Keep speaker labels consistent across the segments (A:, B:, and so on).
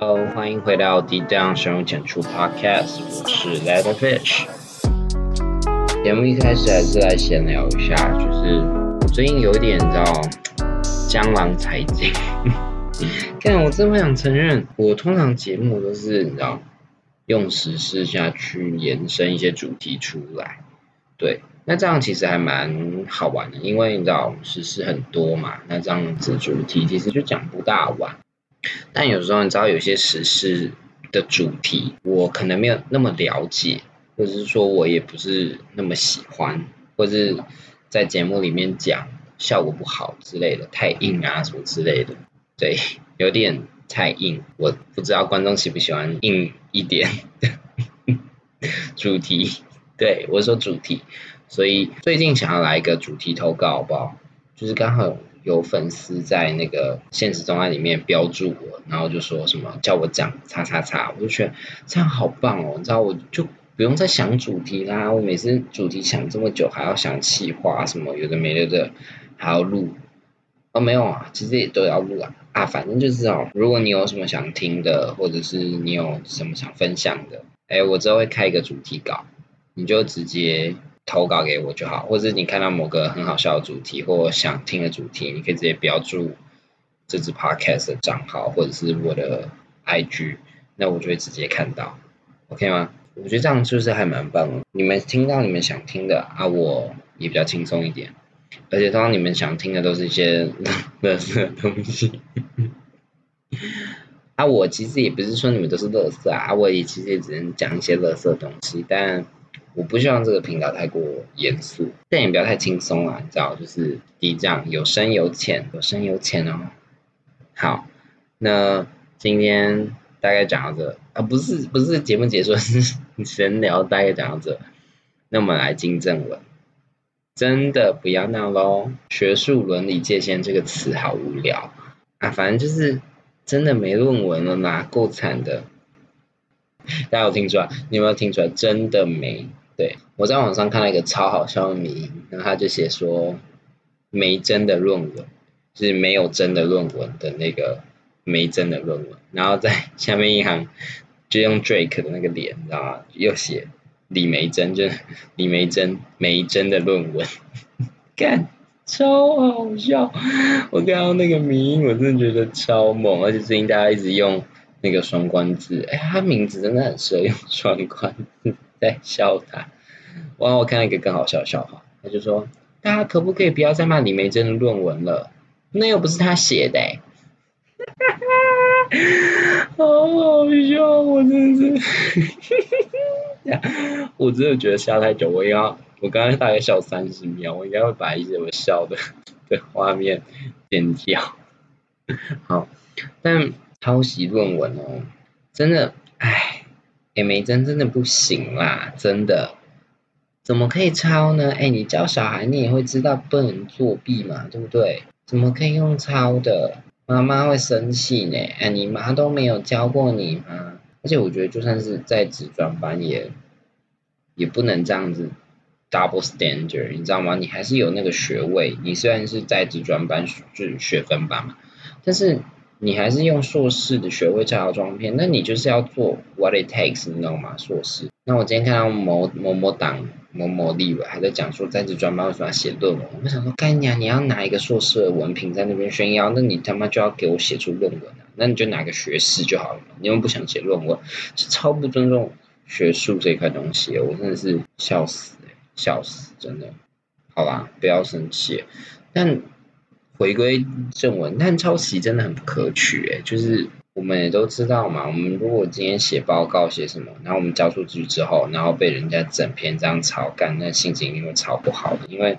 A: Hello，欢迎回到低档深入浅出 Podcast，我是 Letterfish。节目一开始还是来闲聊一下，就是我最近有点你知道江郎才尽。但我真不想承认，我通常节目都是你知道用时事下去延伸一些主题出来，对，那这样其实还蛮好玩的，因为你知道时事很多嘛，那这样子主题其实就讲不大完。但有时候你知道有些时事的主题，我可能没有那么了解，或者是说我也不是那么喜欢，或者是在节目里面讲效果不好之类的，太硬啊什么之类的。对，有点太硬，我不知道观众喜不喜欢硬一点的 主题。对我说主题，所以最近想要来一个主题投稿，好不好？就是刚好有粉丝在那个现实中在里面标注我，然后就说什么叫我讲叉叉叉，我就觉得这样好棒哦，你知道我就不用再想主题啦，我每次主题想这么久，还要想企划什么有的没的，还要录。哦，没有啊，其实也都要录啊。啊，反正就是哦，如果你有什么想听的，或者是你有什么想分享的，哎，我之后会开一个主题稿，你就直接投稿给我就好。或者你看到某个很好笑的主题或想听的主题，你可以直接标注这支 podcast 的账号或者是我的 IG，那我就会直接看到，OK 吗？我觉得这样就是还蛮棒。你们听到你们想听的啊，我也比较轻松一点。而且通常你们想听的都是一些乐色东西，啊，我其实也不是说你们都是乐色啊，我也其实也只能讲一些乐色东西，但我不希望这个频道太过严肃，但也不要太轻松啊，你知道，就是低降有深有浅，有深有浅哦。好，那今天大概讲到这啊，不是不是节目结束，是闲聊，大概讲到这，那我们来进正文。真的不要闹喽！学术伦理界限这个词好无聊啊，反正就是真的没论文了嘛，够惨的。大家有听出来？你有没有听出来？真的没。对我在网上看到一个超好笑的名，然后他就写说没真的论文，就是没有真的论文的那个没真的论文，然后在下面一行就用 Drake 的那个脸，你知道吗？又写。李梅珍就李梅珍梅真的论文，干超好笑！我看到那个名，我真的觉得超猛，而且最近大家一直用那个双关字，哎，他名字真的很适合用双关字，在笑他。哇，我看到一个更好笑的笑话，他就说：大家可不可以不要再骂李梅珍的论文了？那又不是他写的，哈 哈好好笑，我真是。我真的觉得笑太久，我应该，我刚刚大概笑三十秒，我应该会把一些我笑的的画面剪掉。好，但抄袭论文哦，真的，哎，哎，梅珍真的不行啦，真的，怎么可以抄呢？哎，你教小孩，你也会知道不能作弊嘛，对不对？怎么可以用抄的？妈妈会生气呢。哎，你妈都没有教过你吗？而且我觉得，就算是在职专班，也也不能这样子 double standard，你知道吗？你还是有那个学位，你虽然是在职专班，就是学分班嘛，但是你还是用硕士的学位在要装片，那你就是要做 what it takes，你知道吗？硕士。那我今天看到某某某党。某某立委还在讲说在职专班为什么要写论文？我想说，干娘，你要拿一个硕士的文凭在那边炫耀，那你他妈就要给我写出论文啊！那你就拿个学士就好了。你又不想写论文，是超不尊重学术这一块东西，我真的是笑死笑死，真的。好吧，不要生气。但回归正文，但抄袭真的很不可取哎，就是。我们也都知道嘛，我们如果今天写报告写什么，然后我们交出去之后，然后被人家整篇这样抄干，那心情一定会超不好的。因为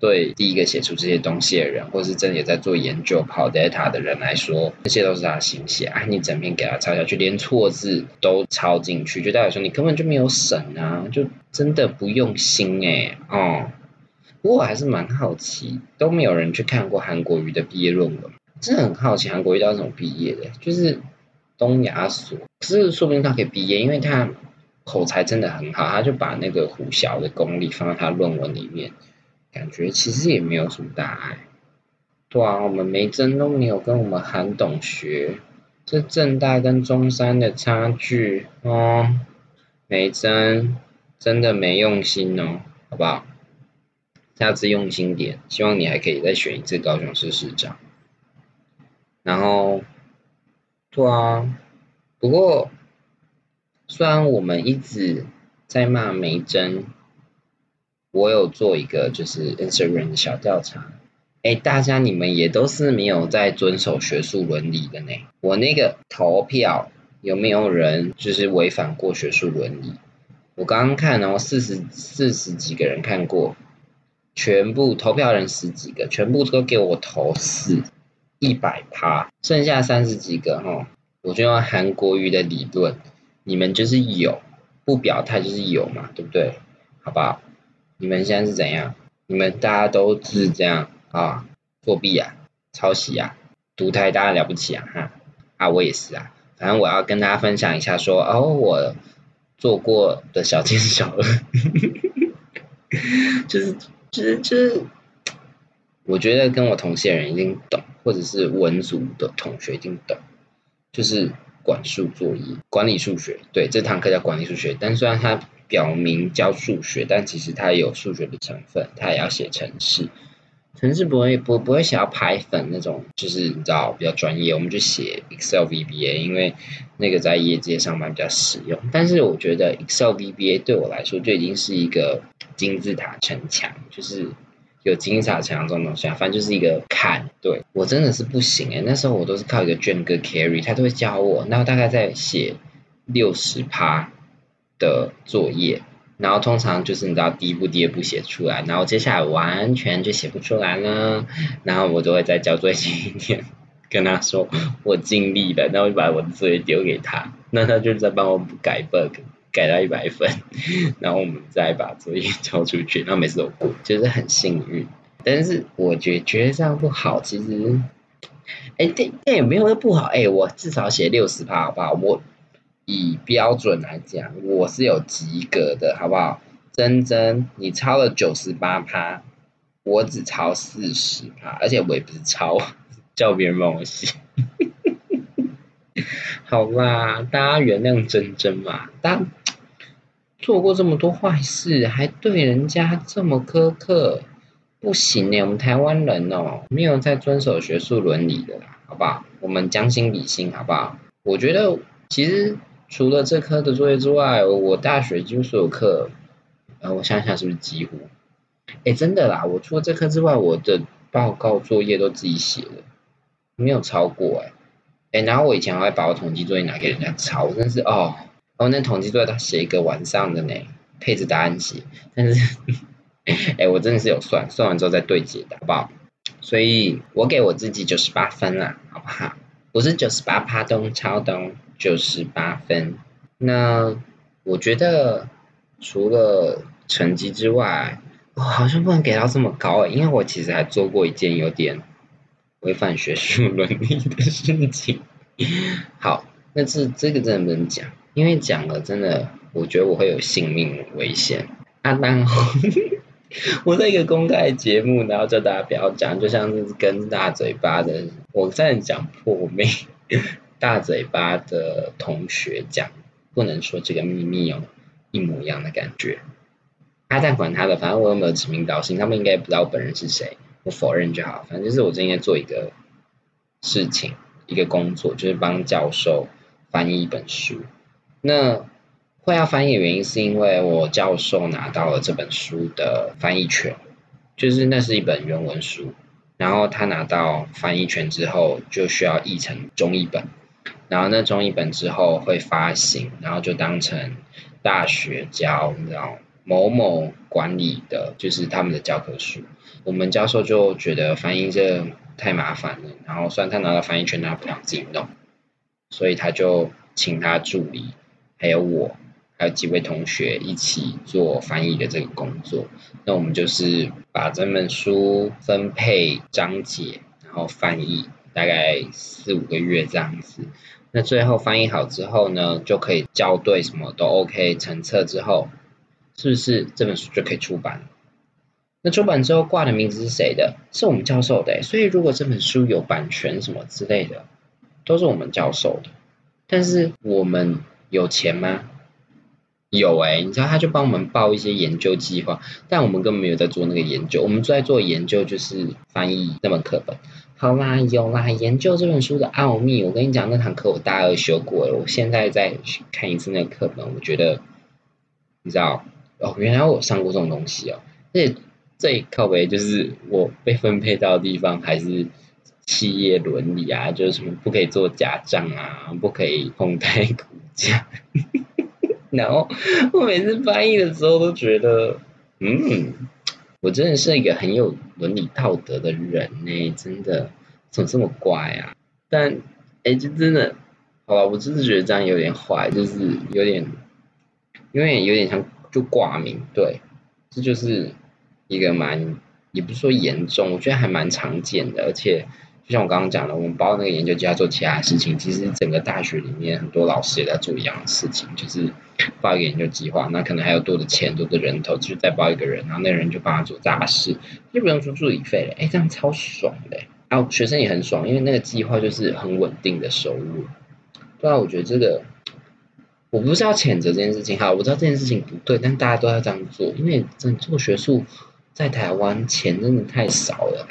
A: 对第一个写出这些东西的人，或是真的也在做研究跑 data 的人来说，这些都是他心血啊。你整篇给他抄下去，连错字都抄进去，就代表说你根本就没有审啊，就真的不用心哎哦。不过我还是蛮好奇，都没有人去看过韩国瑜的毕业论文。真的很好奇，韩国瑜到底怎么毕业的？就是东亚所，可是说不定他可以毕业，因为他口才真的很好，他就把那个胡小的功力放在他论文里面，感觉其实也没有什么大碍。对啊，我们梅珍都没有跟我们韩董学，这正大跟中山的差距哦，梅珍真的没用心哦，好不好？下次用心点，希望你还可以再选一次高雄市市长。然后，对啊，不过虽然我们一直在骂梅珍，我有做一个就是 Instagram 的小调查，哎，大家你们也都是没有在遵守学术伦理的呢。我那个投票有没有人就是违反过学术伦理？我刚刚看哦，四十四十几个人看过。全部投票人十几个，全部都给我投四，一百趴，剩下三十几个哈，我就用韩国瑜的理论，你们就是有，不表态就是有嘛，对不对？好不好？你们现在是怎样？你们大家都是这样啊？作弊啊？抄袭啊？独台大家了不起啊？哈啊，我也是啊，反正我要跟大家分享一下，说哦，我做过的小奸小恶，就是。就是是，我觉得跟我同系的人一定懂，或者是文组的同学一定懂，就是管数作业、管理数学。对，这堂课叫管理数学，但虽然它表明教数学，但其实它有数学的成分，它也要写程式。程式不会不不会写要排粉那种，就是你知道比较专业，我们就写 Excel VBA，因为那个在业界上班比较实用。但是我觉得 Excel VBA 对我来说就已经是一个金字塔城墙，就是有金字塔城墙这种东西啊，反正就是一个坎。对我真的是不行诶，那时候我都是靠一个卷哥 carry，他都会教我，然后大概在写六十趴的作业。然后通常就是你知道第一步第二步写出来，然后接下来完全就写不出来了，然后我就会再交作业一点，跟他说我尽力了，然后就把我的作业丢给他，那他就在帮我改 bug，改到一百分，然后我们再把作业交出去，然后每次都过，就是很幸运。但是我觉觉得这样不好，其实，哎，这这也没有不好，哎，我至少写六十趴好不好？我。以标准来讲，我是有及格的，好不好？真真，你抄了九十八趴，我只抄四十趴，而且我也不是抄，叫别人帮我写。好啦，大家原谅真真嘛。但做过这么多坏事，还对人家这么苛刻，不行呢。我们台湾人哦，没有在遵守学术伦理的啦，好不好？我们将心比心，好不好？我觉得其实。除了这科的作业之外，我大学几乎所有课，呃，我想想是不是几乎？哎，真的啦，我除了这科之外，我的报告作业都自己写的，没有抄过哎。哎，然后我以前还把我统计作业拿给人家抄，真是哦。然后那统计作业他写一个晚上的呢，配置答案写，但是，哎，我真的是有算，算完之后再对解的，好不好？所以我给我自己九十八分啦，好不好？不是九十八趴东超东。九十八分，那我觉得除了成绩之外，我好像不能给到这么高诶，因为我其实还做过一件有点违反学术伦理的事情。好，那这这个真的不能讲，因为讲了真的，我觉得我会有性命危险。阿丹，我 在一个公开节目，然后叫大家不要讲，就像是跟大嘴巴的，我在讲破妹。大嘴巴的同学讲，不能说这个秘密哦，一模一样的感觉。阿蛋管他的，反正我有没有指名道姓，他们应该不知道我本人是谁，我否认就好。反正就是我今天做一个事情，一个工作，就是帮教授翻译一本书。那会要翻译的原因，是因为我教授拿到了这本书的翻译权，就是那是一本原文书，然后他拿到翻译权之后，就需要译成中译本。然后那中译本之后会发行，然后就当成大学教，你知道某某管理的，就是他们的教科书。我们教授就觉得翻译这太麻烦了，然后虽然他拿到翻译权，他不想自己弄，所以他就请他助理，还有我，还有几位同学一起做翻译的这个工作。那我们就是把这本书分配章节，然后翻译。大概四五个月这样子，那最后翻译好之后呢，就可以校对，什么都 OK，成册之后，是不是这本书就可以出版？那出版之后挂的名字是谁的？是我们教授的，所以如果这本书有版权什么之类的，都是我们教授的，但是我们有钱吗？有哎，你知道他就帮我们报一些研究计划，但我们根本没有在做那个研究，我们在做研究就是翻译那本课本。好啦，有啦，研究这本书的奥秘，我跟你讲，那堂课我大二修过了，我现在再看一次那个课本，我觉得，你知道，哦，原来我上过这种东西哦，而且最靠背就是我被分配到的地方还是企业伦理啊，就是什么不可以做假账啊，不可以哄抬股这样。然后我每次翻译的时候都觉得，嗯，我真的是一个很有伦理道德的人呢，真的怎么这么乖啊？但哎，就真的，好吧，我真的觉得这样有点坏，就是有点，因为有点像就挂名，对，这就是一个蛮，也不是说严重，我觉得还蛮常见的，而且。就像我刚刚讲的，我们包那个研究计划做其他事情，其实整个大学里面很多老师也在做一样的事情，就是包一个研究计划，那可能还有多的钱、多的人头，就再包一个人，然后那个人就帮他做杂事，就不用出助理费了。哎，这样超爽的。然后学生也很爽，因为那个计划就是很稳定的收入。对啊，我觉得这个我不是要谴责这件事情，哈，我知道这件事情不对，但大家都要这样做，因为真做学术在台湾钱真的太少了。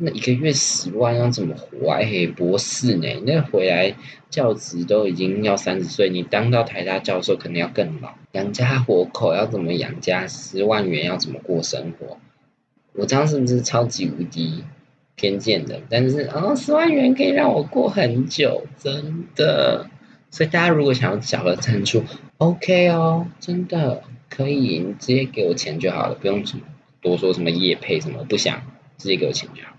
A: 那一个月十万要怎么活啊？嘿，博士呢？那回来教职都已经要三十岁，你当到台大教授可能要更老，养家活口要怎么养家？十万元要怎么过生活？我这样是不是超级无敌偏见的？但是啊，十万元可以让我过很久，真的。所以大家如果想要缴个赞助，OK 哦，真的可以，你直接给我钱就好了，不用什么多说什么业配什么，不想直接给我钱就好。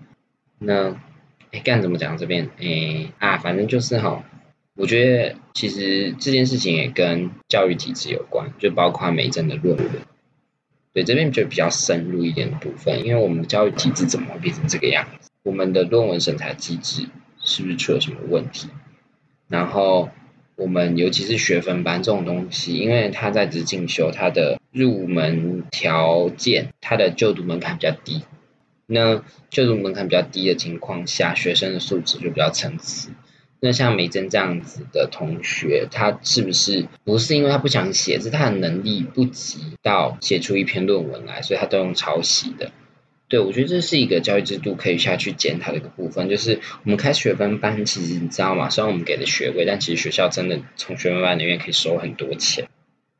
A: 那，哎，干怎么讲这边？哎啊，反正就是哈，我觉得其实这件事情也跟教育体制有关，就包括美珍的论文。对，这边就比较深入一点的部分，因为我们的教育体制怎么会变成这个样子？我们的论文审查机制是不是出了什么问题？然后我们尤其是学分班这种东西，因为它在职进修，它的入门条件，它的就读门槛比较低。那就是门槛比较低的情况下，学生的素质就比较参差。那像美珍这样子的同学，他是不是不是因为他不想写，是他的能力不及到写出一篇论文来，所以他都用抄袭的？对，我觉得这是一个教育制度可以下去检讨的一个部分，就是我们开学分班，其实你知道吗？虽然我们给的学位，但其实学校真的从学分班里面可以收很多钱，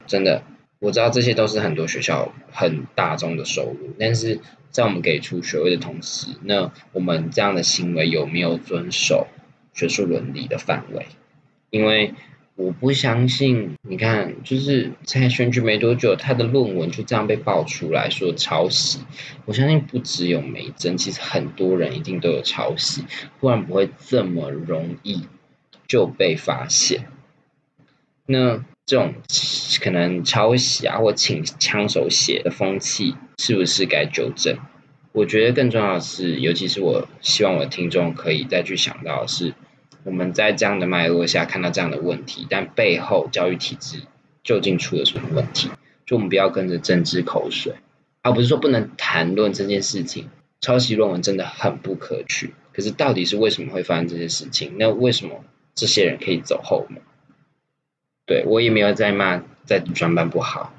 A: 真的。我知道这些都是很多学校很大众的收入，但是在我们给出学位的同时，那我们这样的行为有没有遵守学术伦理的范围？因为我不相信，你看，就是在选举没多久，他的论文就这样被爆出来说抄袭。我相信不只有梅珍，其实很多人一定都有抄袭，不然不会这么容易就被发现。那。这种可能抄袭啊，或请枪手写的风气，是不是该纠正？我觉得更重要的是，尤其是我希望我的听众可以再去想到的是，我们在这样的脉络下看到这样的问题，但背后教育体制究竟出了什么问题？就我们不要跟着政治口水，而不是说不能谈论这件事情。抄袭论文真的很不可取，可是到底是为什么会发生这些事情？那为什么这些人可以走后门？对我也没有在骂在专班不好，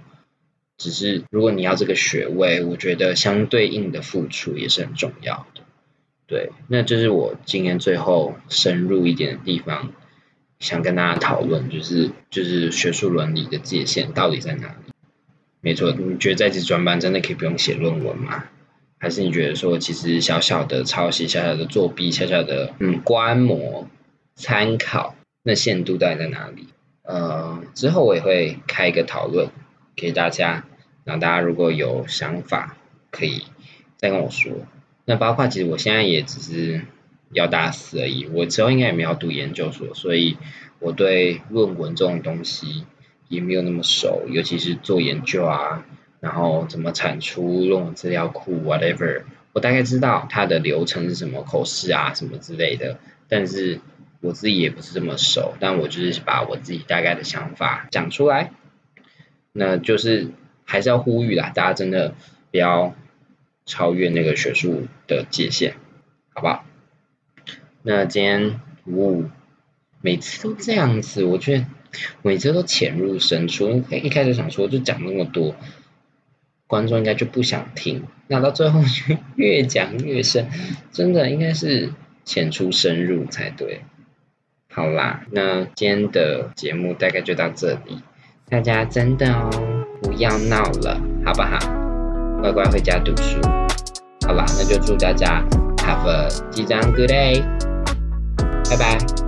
A: 只是如果你要这个学位，我觉得相对应的付出也是很重要的。对，那这是我今天最后深入一点的地方，想跟大家讨论，就是就是学术伦理的界限到底在哪里？没错，你觉得在这专班真的可以不用写论文吗？还是你觉得说其实小小的抄袭、小小的作弊、小小的嗯观摩参考，那限度到底在哪里？呃，之后我也会开一个讨论给大家，那大家如果有想法，可以再跟我说。那包括其实我现在也只是要大四而已，我之后应该也没有读研究所，所以我对论文这种东西也没有那么熟，尤其是做研究啊，然后怎么产出论文资料库 whatever，我大概知道它的流程是什么，口试啊什么之类的，但是。我自己也不是这么熟，但我就是把我自己大概的想法讲出来，那就是还是要呼吁啦，大家真的不要超越那个学术的界限，好不好？那今天五五每次都这样子，我觉得每次都浅入深出。一开始想说就讲那么多，观众应该就不想听，那到最后就 越讲越深，真的应该是浅出深入才对。好啦，那今天的节目大概就到这里，大家真的哦不要闹了，好不好？乖乖回家读书。好啦，那就祝大家 have a 即将 good day，拜拜。